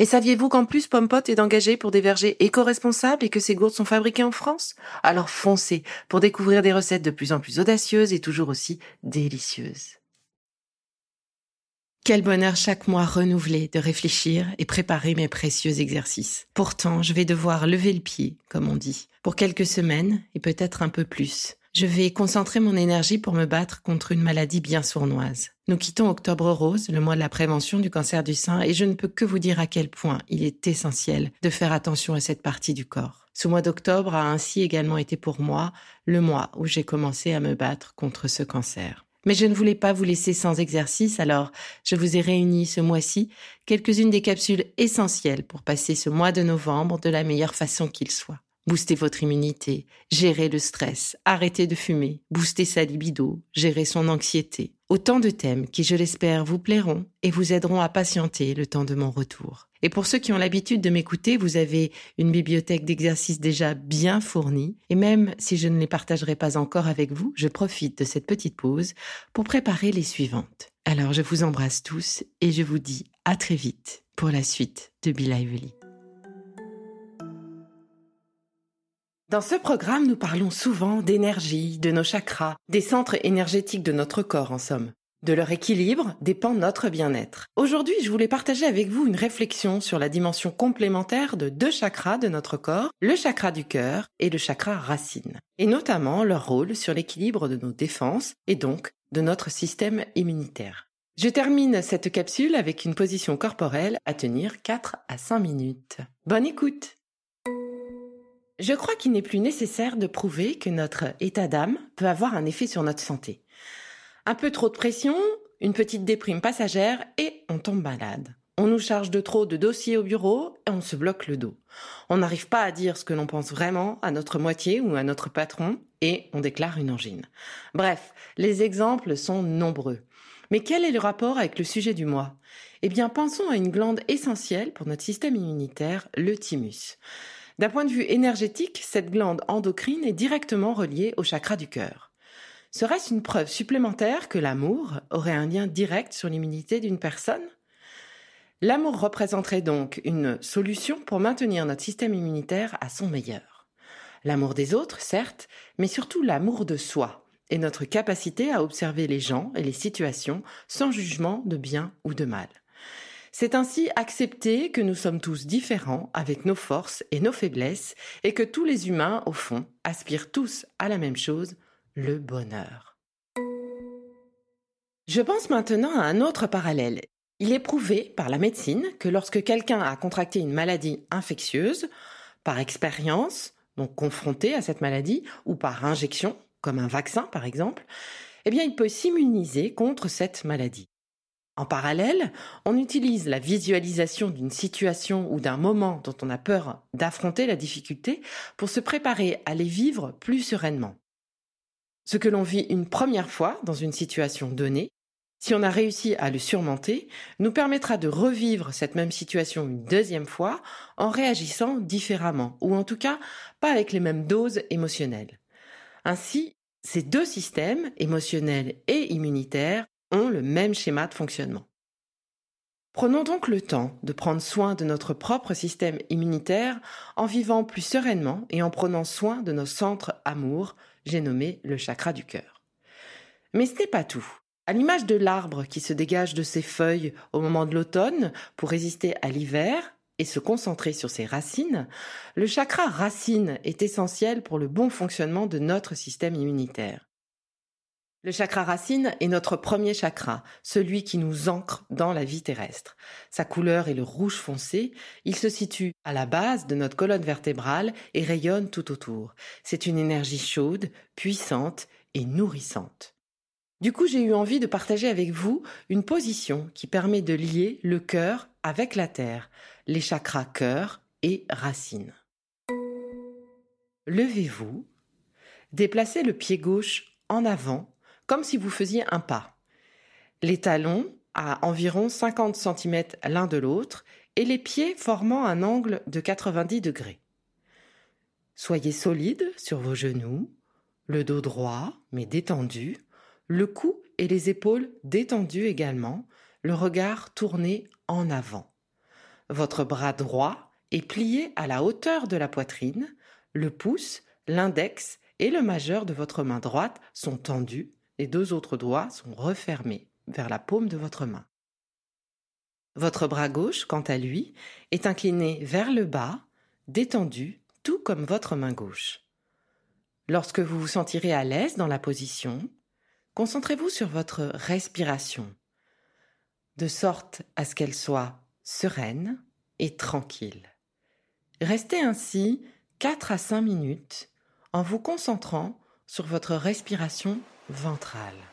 Et saviez-vous qu'en plus Pompot est engagé pour des vergers éco-responsables et que ces gourdes sont fabriquées en France? Alors foncez pour découvrir des recettes de plus en plus audacieuses et toujours aussi délicieuses. Quel bonheur chaque mois renouvelé de réfléchir et préparer mes précieux exercices. Pourtant, je vais devoir lever le pied, comme on dit, pour quelques semaines et peut-être un peu plus. Je vais concentrer mon énergie pour me battre contre une maladie bien sournoise. Nous quittons Octobre Rose, le mois de la prévention du cancer du sein, et je ne peux que vous dire à quel point il est essentiel de faire attention à cette partie du corps. Ce mois d'octobre a ainsi également été pour moi le mois où j'ai commencé à me battre contre ce cancer. Mais je ne voulais pas vous laisser sans exercice, alors je vous ai réuni ce mois-ci quelques-unes des capsules essentielles pour passer ce mois de novembre de la meilleure façon qu'il soit booster votre immunité, gérer le stress, arrêter de fumer, booster sa libido, gérer son anxiété. Autant de thèmes qui, je l'espère, vous plairont et vous aideront à patienter le temps de mon retour. Et pour ceux qui ont l'habitude de m'écouter, vous avez une bibliothèque d'exercices déjà bien fournie. Et même si je ne les partagerai pas encore avec vous, je profite de cette petite pause pour préparer les suivantes. Alors je vous embrasse tous et je vous dis à très vite pour la suite de Be Lively. Dans ce programme, nous parlons souvent d'énergie, de nos chakras, des centres énergétiques de notre corps en somme. De leur équilibre dépend notre bien-être. Aujourd'hui, je voulais partager avec vous une réflexion sur la dimension complémentaire de deux chakras de notre corps, le chakra du cœur et le chakra racine, et notamment leur rôle sur l'équilibre de nos défenses et donc de notre système immunitaire. Je termine cette capsule avec une position corporelle à tenir 4 à 5 minutes. Bonne écoute je crois qu'il n'est plus nécessaire de prouver que notre état d'âme peut avoir un effet sur notre santé. Un peu trop de pression, une petite déprime passagère et on tombe malade. On nous charge de trop de dossiers au bureau et on se bloque le dos. On n'arrive pas à dire ce que l'on pense vraiment à notre moitié ou à notre patron et on déclare une angine. Bref, les exemples sont nombreux. Mais quel est le rapport avec le sujet du mois? Eh bien, pensons à une glande essentielle pour notre système immunitaire, le thymus. D'un point de vue énergétique, cette glande endocrine est directement reliée au chakra du cœur. Serait-ce une preuve supplémentaire que l'amour aurait un lien direct sur l'immunité d'une personne? L'amour représenterait donc une solution pour maintenir notre système immunitaire à son meilleur. L'amour des autres, certes, mais surtout l'amour de soi et notre capacité à observer les gens et les situations sans jugement de bien ou de mal. C'est ainsi accepter que nous sommes tous différents avec nos forces et nos faiblesses et que tous les humains, au fond, aspirent tous à la même chose, le bonheur. Je pense maintenant à un autre parallèle. Il est prouvé par la médecine que lorsque quelqu'un a contracté une maladie infectieuse, par expérience, donc confronté à cette maladie, ou par injection, comme un vaccin par exemple, eh bien il peut s'immuniser contre cette maladie. En parallèle, on utilise la visualisation d'une situation ou d'un moment dont on a peur d'affronter la difficulté pour se préparer à les vivre plus sereinement. Ce que l'on vit une première fois dans une situation donnée, si on a réussi à le surmonter, nous permettra de revivre cette même situation une deuxième fois en réagissant différemment, ou en tout cas pas avec les mêmes doses émotionnelles. Ainsi, ces deux systèmes, émotionnels et immunitaires, ont le même schéma de fonctionnement. Prenons donc le temps de prendre soin de notre propre système immunitaire en vivant plus sereinement et en prenant soin de nos centres amour, j'ai nommé le chakra du cœur. Mais ce n'est pas tout. À l'image de l'arbre qui se dégage de ses feuilles au moment de l'automne pour résister à l'hiver et se concentrer sur ses racines, le chakra racine est essentiel pour le bon fonctionnement de notre système immunitaire. Le chakra racine est notre premier chakra, celui qui nous ancre dans la vie terrestre. Sa couleur est le rouge foncé, il se situe à la base de notre colonne vertébrale et rayonne tout autour. C'est une énergie chaude, puissante et nourrissante. Du coup, j'ai eu envie de partager avec vous une position qui permet de lier le cœur avec la terre, les chakras cœur et racine. Levez-vous, déplacez le pied gauche en avant comme si vous faisiez un pas. Les talons à environ 50 cm l'un de l'autre et les pieds formant un angle de 90 degrés. Soyez solide sur vos genoux, le dos droit mais détendu, le cou et les épaules détendus également, le regard tourné en avant. Votre bras droit est plié à la hauteur de la poitrine, le pouce, l'index et le majeur de votre main droite sont tendus les deux autres doigts sont refermés vers la paume de votre main. Votre bras gauche, quant à lui, est incliné vers le bas, détendu, tout comme votre main gauche. Lorsque vous vous sentirez à l'aise dans la position, concentrez-vous sur votre respiration, de sorte à ce qu'elle soit sereine et tranquille. Restez ainsi 4 à 5 minutes en vous concentrant sur votre respiration ventrale.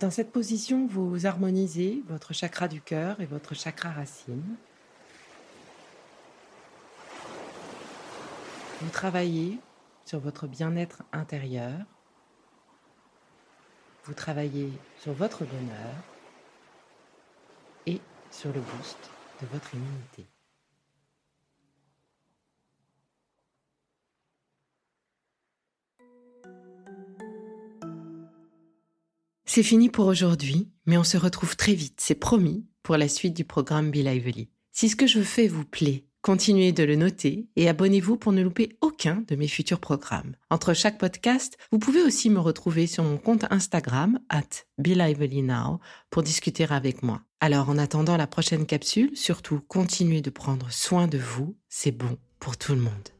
Dans cette position, vous harmonisez votre chakra du cœur et votre chakra racine. Vous travaillez sur votre bien-être intérieur. Vous travaillez sur votre bonheur et sur le boost de votre immunité. C'est fini pour aujourd'hui, mais on se retrouve très vite, c'est promis, pour la suite du programme Be Lively. Si ce que je fais vous plaît, continuez de le noter et abonnez-vous pour ne louper aucun de mes futurs programmes. Entre chaque podcast, vous pouvez aussi me retrouver sur mon compte Instagram, at Now, pour discuter avec moi. Alors en attendant la prochaine capsule, surtout continuez de prendre soin de vous, c'est bon pour tout le monde.